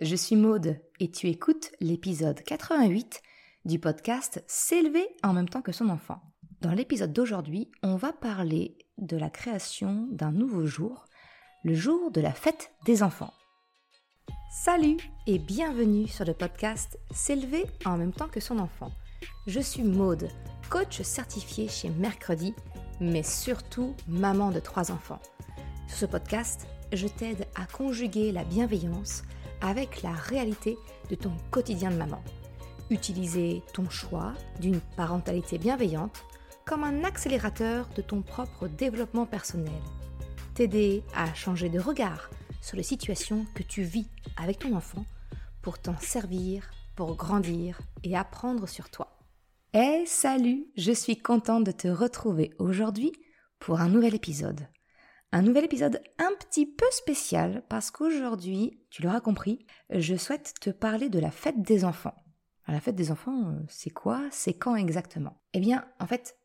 je suis Maude et tu écoutes l'épisode 88 du podcast S'élever en même temps que son enfant. Dans l'épisode d'aujourd'hui, on va parler de la création d'un nouveau jour, le jour de la fête des enfants. Salut et bienvenue sur le podcast S'élever en même temps que son enfant. Je suis Maude, coach certifié chez Mercredi, mais surtout maman de trois enfants. Sur ce podcast, je t'aide à conjuguer la bienveillance avec la réalité de ton quotidien de maman. Utiliser ton choix d'une parentalité bienveillante comme un accélérateur de ton propre développement personnel. T'aider à changer de regard sur les situations que tu vis avec ton enfant pour t'en servir, pour grandir et apprendre sur toi. Eh salut, je suis contente de te retrouver aujourd'hui pour un nouvel épisode un nouvel épisode un petit peu spécial parce qu'aujourd'hui, tu l'auras compris, je souhaite te parler de la fête des enfants. la fête des enfants, euh, c'est quoi C'est quand exactement? Eh bien, en fait,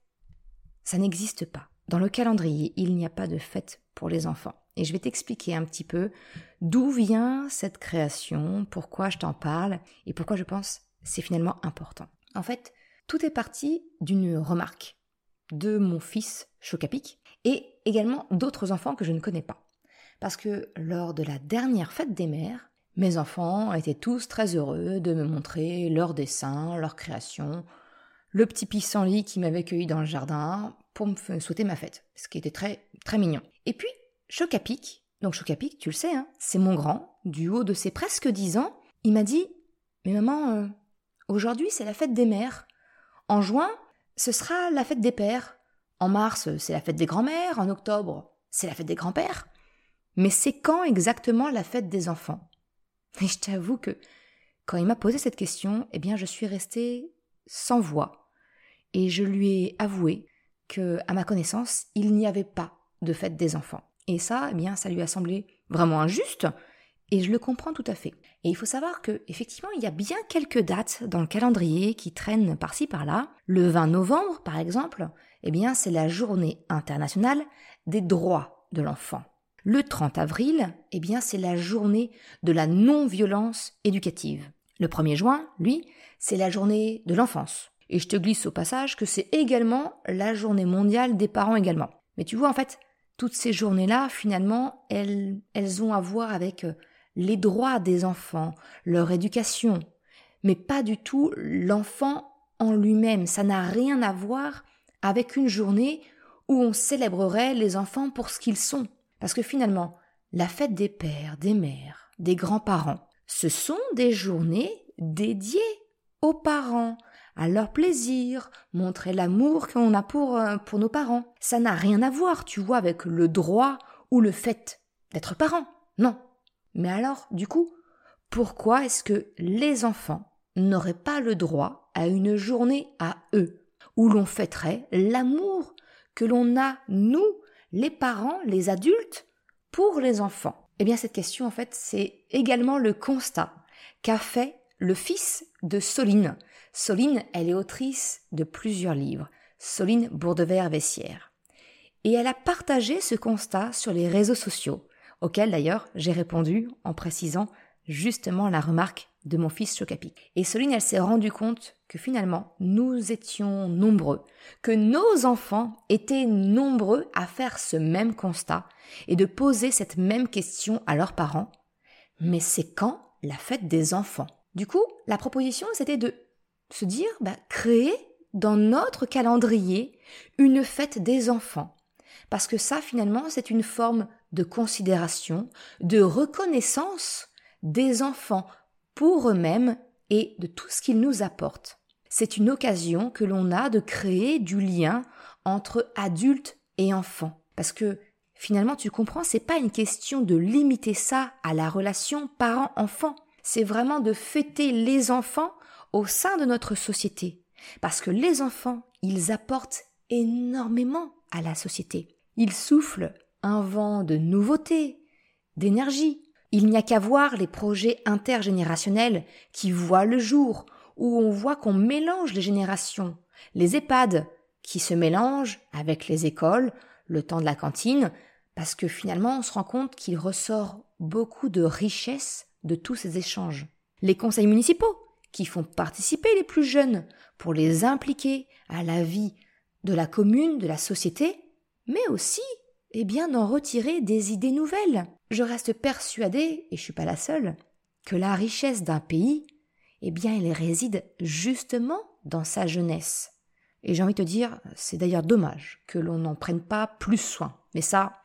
ça n'existe pas. Dans le calendrier, il n'y a pas de fête pour les enfants. Et je vais t'expliquer un petit peu d'où vient cette création, pourquoi je t'en parle et pourquoi je pense c'est finalement important. En fait, tout est parti d'une remarque de mon fils Chocapic et également d'autres enfants que je ne connais pas. Parce que lors de la dernière fête des mères, mes enfants étaient tous très heureux de me montrer leurs dessins, leurs créations, le petit pissenlit qui m'avait cueilli dans le jardin pour me souhaiter ma fête, ce qui était très très mignon. Et puis Chocapic, donc Chocapic, tu le sais, hein, c'est mon grand, du haut de ses presque dix ans, il m'a dit Mais maman, euh, aujourd'hui c'est la fête des mères. En juin, ce sera la fête des pères. En mars, c'est la fête des grands-mères, en octobre, c'est la fête des grands-pères. Mais c'est quand exactement la fête des enfants? Et je t'avoue que quand il m'a posé cette question, eh bien je suis restée sans voix et je lui ai avoué que à ma connaissance, il n'y avait pas de fête des enfants. Et ça, eh bien ça lui a semblé vraiment injuste et je le comprends tout à fait. Et il faut savoir que, effectivement, il y a bien quelques dates dans le calendrier qui traînent par-ci par-là. Le 20 novembre, par exemple, eh bien, c'est la journée internationale des droits de l'enfant. Le 30 avril, eh bien, c'est la journée de la non-violence éducative. Le 1er juin, lui, c'est la journée de l'enfance. Et je te glisse au passage que c'est également la journée mondiale des parents également. Mais tu vois, en fait, toutes ces journées-là, finalement, elles, elles ont à voir avec euh, les droits des enfants, leur éducation, mais pas du tout l'enfant en lui-même. Ça n'a rien à voir avec une journée où on célébrerait les enfants pour ce qu'ils sont. Parce que finalement, la fête des pères, des mères, des grands-parents, ce sont des journées dédiées aux parents, à leur plaisir, montrer l'amour qu'on a pour, euh, pour nos parents. Ça n'a rien à voir, tu vois, avec le droit ou le fait d'être parent. Non. Mais alors, du coup, pourquoi est-ce que les enfants n'auraient pas le droit à une journée à eux, où l'on fêterait l'amour que l'on a, nous, les parents, les adultes, pour les enfants? Eh bien, cette question, en fait, c'est également le constat qu'a fait le fils de Soline. Soline, elle est autrice de plusieurs livres, Soline Bourdevert-Vessière. Et elle a partagé ce constat sur les réseaux sociaux auquel d'ailleurs j'ai répondu en précisant justement la remarque de mon fils Chocapic. Et Soline, elle s'est rendue compte que finalement, nous étions nombreux, que nos enfants étaient nombreux à faire ce même constat et de poser cette même question à leurs parents. Mais c'est quand la fête des enfants? Du coup, la proposition, c'était de se dire, bah, créer dans notre calendrier une fête des enfants. Parce que ça, finalement, c'est une forme de considération, de reconnaissance des enfants pour eux-mêmes et de tout ce qu'ils nous apportent. C'est une occasion que l'on a de créer du lien entre adultes et enfants. Parce que finalement, tu comprends, c'est pas une question de limiter ça à la relation parent-enfant. C'est vraiment de fêter les enfants au sein de notre société. Parce que les enfants, ils apportent énormément à la société. Ils soufflent un vent de nouveauté, d'énergie. Il n'y a qu'à voir les projets intergénérationnels qui voient le jour, où on voit qu'on mélange les générations, les EHPAD qui se mélangent avec les écoles, le temps de la cantine, parce que finalement on se rend compte qu'il ressort beaucoup de richesses de tous ces échanges. Les conseils municipaux, qui font participer les plus jeunes pour les impliquer à la vie de la commune, de la société, mais aussi, eh bien, d'en retirer des idées nouvelles. Je reste persuadée, et je suis pas la seule, que la richesse d'un pays, eh bien, elle réside justement dans sa jeunesse. Et j'ai envie de te dire, c'est d'ailleurs dommage que l'on n'en prenne pas plus soin. Mais ça,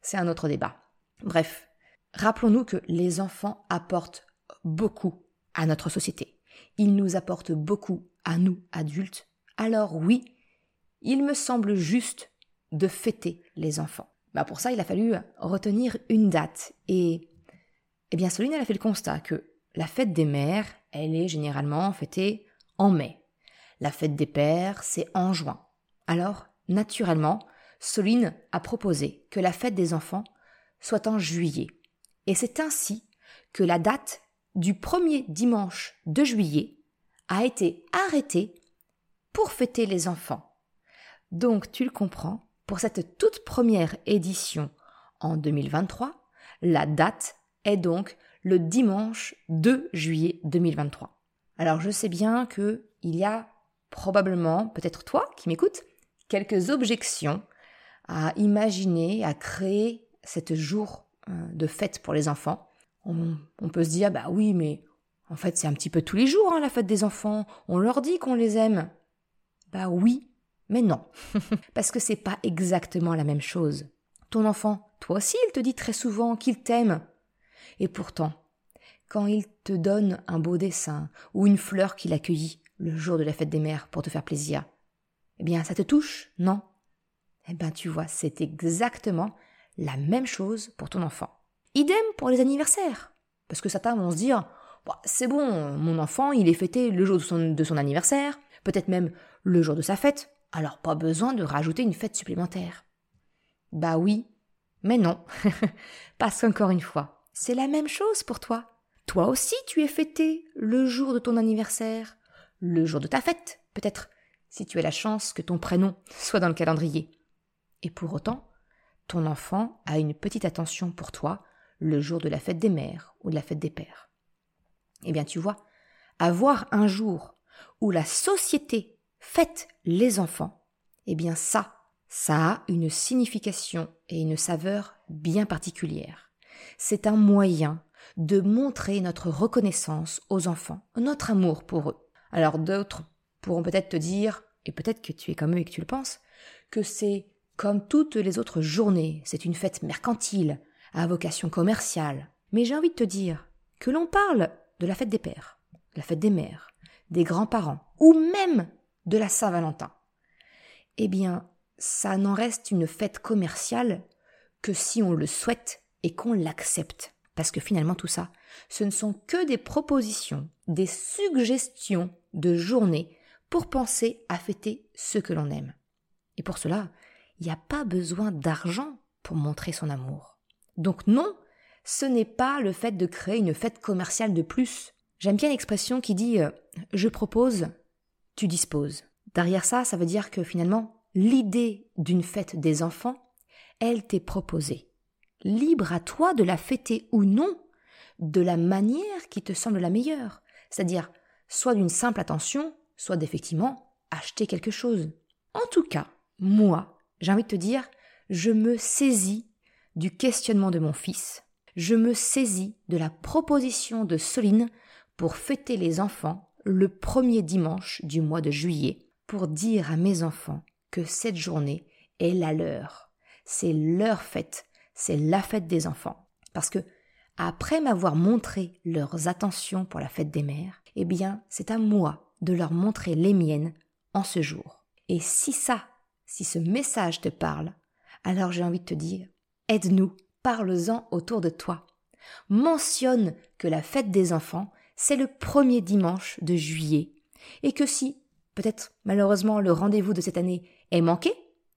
c'est un autre débat. Bref, rappelons-nous que les enfants apportent beaucoup à notre société. Ils nous apportent beaucoup à nous, adultes. Alors oui, il me semble juste de fêter les enfants. Bah pour ça, il a fallu retenir une date. Et, eh bien, Soline, elle a fait le constat que la fête des mères, elle est généralement fêtée en mai. La fête des pères, c'est en juin. Alors, naturellement, Soline a proposé que la fête des enfants soit en juillet. Et c'est ainsi que la date du premier dimanche de juillet a été arrêtée pour fêter les enfants. Donc, tu le comprends, pour cette toute première édition en 2023, la date est donc le dimanche 2 juillet 2023. Alors je sais bien que il y a probablement, peut-être toi qui m'écoutes, quelques objections à imaginer, à créer cet jour euh, de fête pour les enfants. On, peut se dire, bah oui, mais en fait c'est un petit peu tous les jours hein, la fête des enfants. On leur dit qu'on les aime. Bah oui, mais non, parce que c'est pas exactement la même chose. Ton enfant, toi aussi, il te dit très souvent qu'il t'aime. Et pourtant, quand il te donne un beau dessin ou une fleur qu'il accueillit le jour de la fête des mères pour te faire plaisir, eh bien, ça te touche, non? Eh bien, tu vois, c'est exactement la même chose pour ton enfant. Idem pour les anniversaires. Parce que certains vont se dire, c'est bon, mon enfant, il est fêté le jour de son anniversaire, peut-être même le jour de sa fête, alors pas besoin de rajouter une fête supplémentaire. Bah oui, mais non. Parce qu'encore une fois, c'est la même chose pour toi. Toi aussi, tu es fêté le jour de ton anniversaire, le jour de ta fête, peut-être, si tu as la chance que ton prénom soit dans le calendrier. Et pour autant, ton enfant a une petite attention pour toi le jour de la fête des mères ou de la fête des pères. Eh bien, tu vois, avoir un jour où la société fête les enfants, eh bien ça, ça a une signification et une saveur bien particulière. C'est un moyen de montrer notre reconnaissance aux enfants, notre amour pour eux. Alors d'autres pourront peut-être te dire, et peut-être que tu es comme eux et que tu le penses, que c'est comme toutes les autres journées, c'est une fête mercantile, à vocation commerciale. Mais j'ai envie de te dire que l'on parle de la fête des pères, la fête des mères, des grands-parents, ou même de la Saint-Valentin. Eh bien, ça n'en reste une fête commerciale que si on le souhaite et qu'on l'accepte. Parce que finalement tout ça, ce ne sont que des propositions, des suggestions de journée pour penser à fêter ce que l'on aime. Et pour cela, il n'y a pas besoin d'argent pour montrer son amour. Donc non, ce n'est pas le fait de créer une fête commerciale de plus. J'aime bien l'expression qui dit euh, je propose, tu disposes. Derrière ça, ça veut dire que finalement, l'idée d'une fête des enfants, elle t'est proposée. Libre à toi de la fêter ou non, de la manière qui te semble la meilleure. C'est-à-dire, soit d'une simple attention, soit d'effectivement acheter quelque chose. En tout cas, moi, j'ai envie de te dire, je me saisis du questionnement de mon fils, je me saisis de la proposition de Soline pour fêter les enfants le premier dimanche du mois de juillet pour dire à mes enfants que cette journée est la leur. C'est leur fête, c'est la fête des enfants. Parce que, après m'avoir montré leurs attentions pour la fête des mères, eh bien, c'est à moi de leur montrer les miennes en ce jour. Et si ça, si ce message te parle, alors j'ai envie de te dire, aide-nous, parle-en autour de toi. Mentionne que la fête des enfants, c'est le premier dimanche de juillet, et que si, peut-être malheureusement, le rendez-vous de cette année est manqué,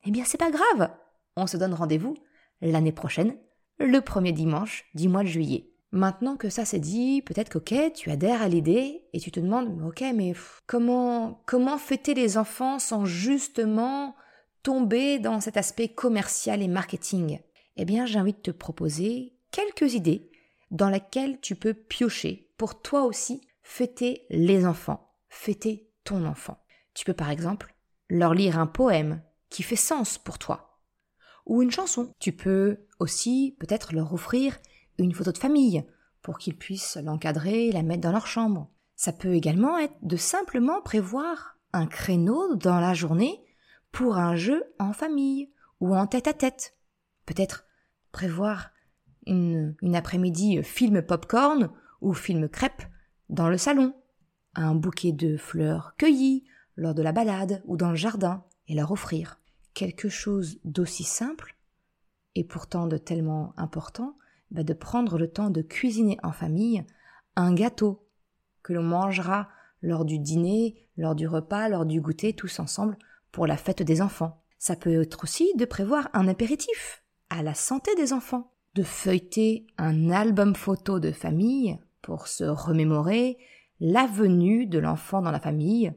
eh bien c'est pas grave. On se donne rendez-vous l'année prochaine, le premier dimanche du mois de juillet. Maintenant que ça c'est dit, peut-être que tu adhères à l'idée et tu te demandes, ok, mais comment comment fêter les enfants sans justement tomber dans cet aspect commercial et marketing? Eh bien, j'ai envie de te proposer quelques idées dans laquelle tu peux piocher pour toi aussi fêter les enfants, fêter ton enfant. Tu peux par exemple leur lire un poème qui fait sens pour toi, ou une chanson. Tu peux aussi peut-être leur offrir une photo de famille pour qu'ils puissent l'encadrer et la mettre dans leur chambre. Ça peut également être de simplement prévoir un créneau dans la journée pour un jeu en famille ou en tête à tête. Peut-être prévoir une, une après-midi film popcorn ou film crêpe dans le salon, un bouquet de fleurs cueillies lors de la balade ou dans le jardin et leur offrir. Quelque chose d'aussi simple et pourtant de tellement important, de prendre le temps de cuisiner en famille un gâteau que l'on mangera lors du dîner, lors du repas, lors du goûter, tous ensemble pour la fête des enfants. Ça peut être aussi de prévoir un apéritif à la santé des enfants, de feuilleter un album photo de famille pour se remémorer la venue de l'enfant dans la famille,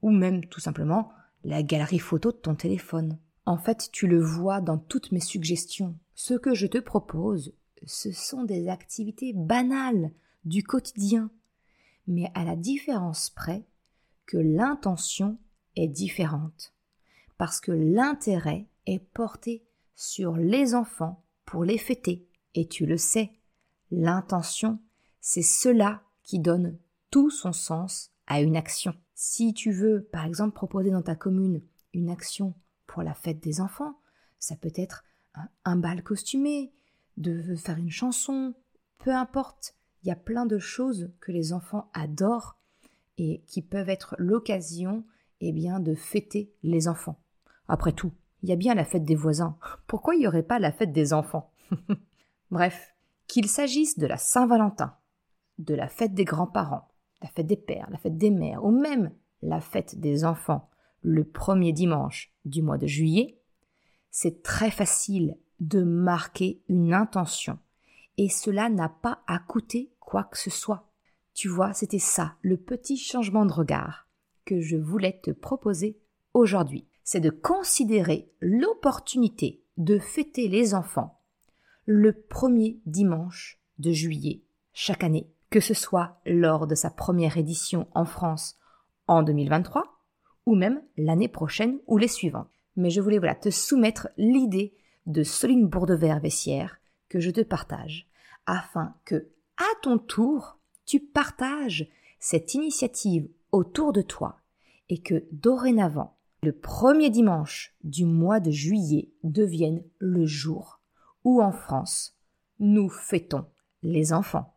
ou même tout simplement la galerie photo de ton téléphone. En fait, tu le vois dans toutes mes suggestions. Ce que je te propose, ce sont des activités banales du quotidien, mais à la différence près que l'intention est différente, parce que l'intérêt est porté sur les enfants pour les fêter. Et tu le sais, l'intention, c'est cela qui donne tout son sens à une action. Si tu veux, par exemple, proposer dans ta commune une action pour la fête des enfants, ça peut être un, bal costumé, de faire une chanson, peu importe. Il y a plein de choses que les enfants adorent et qui peuvent être l'occasion eh bien, de fêter les enfants. Après tout, il y a bien la fête des voisins. Pourquoi il n'y aurait pas la fête des enfants? Bref, qu'il s'agisse de la Saint-Valentin, de la fête des grands-parents, la fête des pères, la fête des mères, ou même la fête des enfants le premier dimanche du mois de juillet, c'est très facile de marquer une intention. Et cela n'a pas à coûter quoi que ce soit. Tu vois, c'était ça, le petit changement de regard que je voulais te proposer aujourd'hui. C'est de considérer l'opportunité de fêter les enfants le premier dimanche de juillet chaque année que ce soit lors de sa première édition en France en 2023 ou même l'année prochaine ou les suivantes. Mais je voulais te soumettre l'idée de Soline Bourdevert-Vessière que je te partage afin que à ton tour tu partages cette initiative autour de toi et que dorénavant le premier dimanche du mois de juillet devienne le jour où en France nous fêtons les enfants.